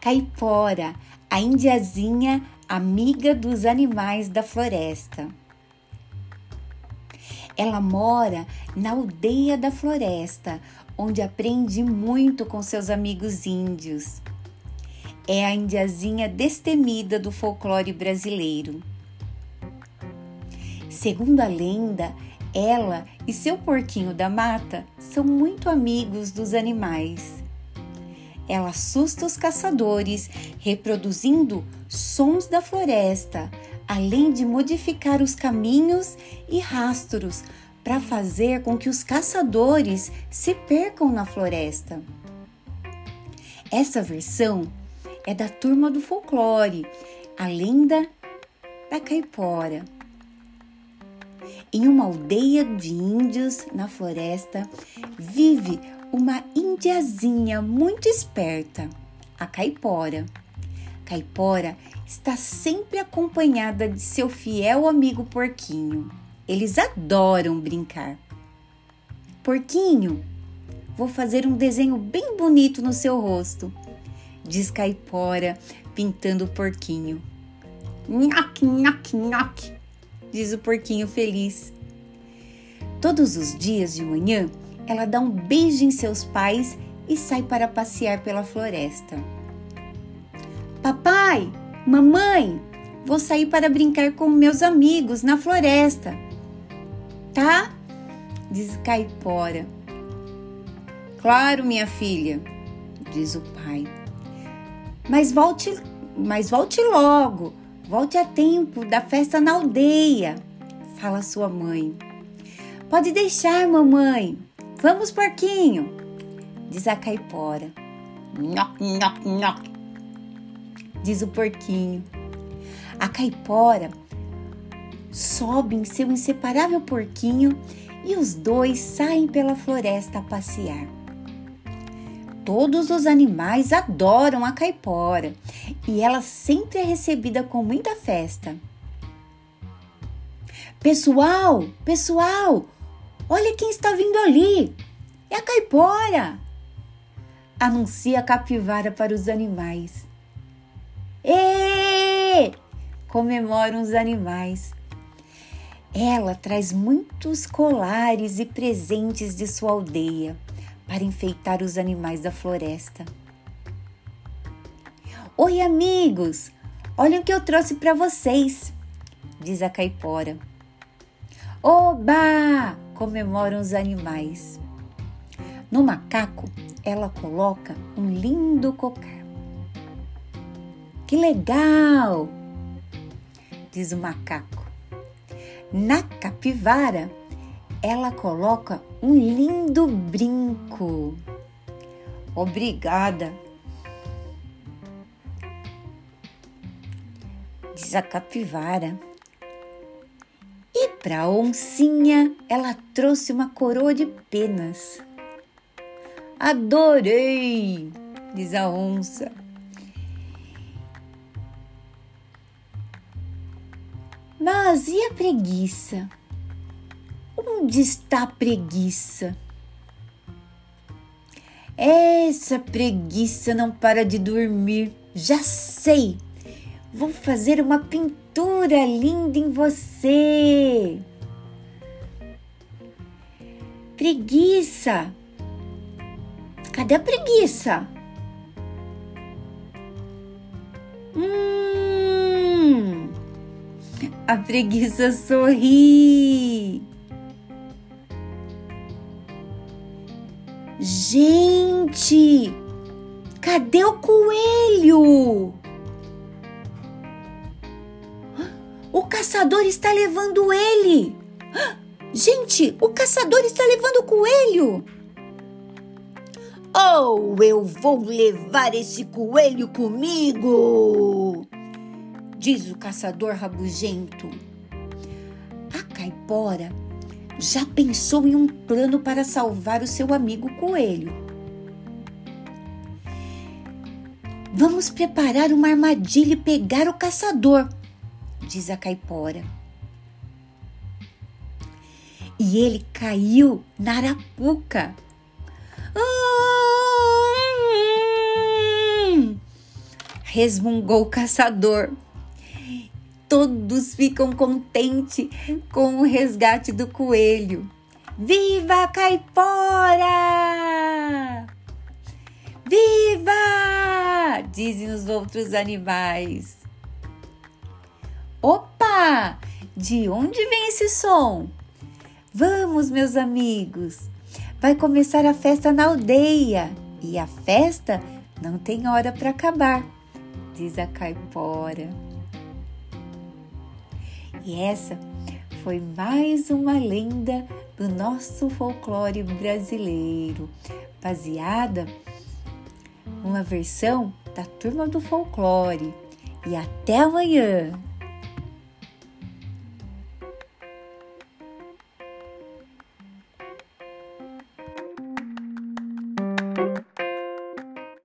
Caipora, a indiazinha amiga dos animais da floresta. Ela mora na aldeia da floresta, onde aprende muito com seus amigos índios. É a indiazinha destemida do folclore brasileiro. Segundo a lenda, ela e seu porquinho da mata são muito amigos dos animais. Ela assusta os caçadores, reproduzindo sons da floresta, além de modificar os caminhos e rastros para fazer com que os caçadores se percam na floresta. Essa versão é da turma do folclore, a lenda da caipora. Em uma aldeia de índios na floresta, vive uma indiazinha muito esperta, a caipora. Caipora está sempre acompanhada de seu fiel amigo porquinho. Eles adoram brincar. Porquinho, vou fazer um desenho bem bonito no seu rosto, diz Caipora, pintando o porquinho. Nhoque, nhoque, nhoque diz o porquinho feliz. Todos os dias de manhã, ela dá um beijo em seus pais e sai para passear pela floresta. Papai, mamãe, vou sair para brincar com meus amigos na floresta. Tá? Diz Caipora. Claro, minha filha, diz o pai. Mas volte, mas volte logo. Volte a tempo da festa na aldeia, fala sua mãe. Pode deixar, mamãe. Vamos, porquinho, diz a caipora. Nhoc, nhoc, nhoc, diz o porquinho. A caipora sobe em seu inseparável porquinho e os dois saem pela floresta a passear. Todos os animais adoram a caipora e ela sempre é recebida com muita festa. Pessoal, pessoal, olha quem está vindo ali! É a caipora! Anuncia a capivara para os animais. Êêê! Comemoram os animais. Ela traz muitos colares e presentes de sua aldeia para enfeitar os animais da floresta. Oi, amigos! Olha o que eu trouxe para vocês, diz a caipora. Oba! comemoram os animais. No macaco, ela coloca um lindo cocar. Que legal! diz o macaco. Na capivara, ela coloca um lindo brinco. Obrigada, diz a capivara. E para a oncinha, ela trouxe uma coroa de penas. Adorei, diz a onça. Mas e a preguiça? Onde está a preguiça? Essa preguiça não para de dormir. Já sei! Vou fazer uma pintura linda em você. Preguiça! Cadê a preguiça? Hum, a preguiça sorri. Gente, cadê o coelho? O caçador está levando ele. Gente, o caçador está levando o coelho. Oh, eu vou levar esse coelho comigo, diz o caçador rabugento. A caipora já pensou em um plano para salvar o seu amigo coelho. Vamos preparar uma armadilha e pegar o caçador, diz a caipora. E ele caiu na arapuca. Hum, resmungou o caçador. Todos ficam contentes com o resgate do coelho. Viva a caipora! Viva! Dizem os outros animais. Opa! De onde vem esse som? Vamos, meus amigos! Vai começar a festa na aldeia e a festa não tem hora para acabar, diz a caipora. E essa foi mais uma lenda do nosso folclore brasileiro, baseada numa versão da turma do folclore. E até amanhã!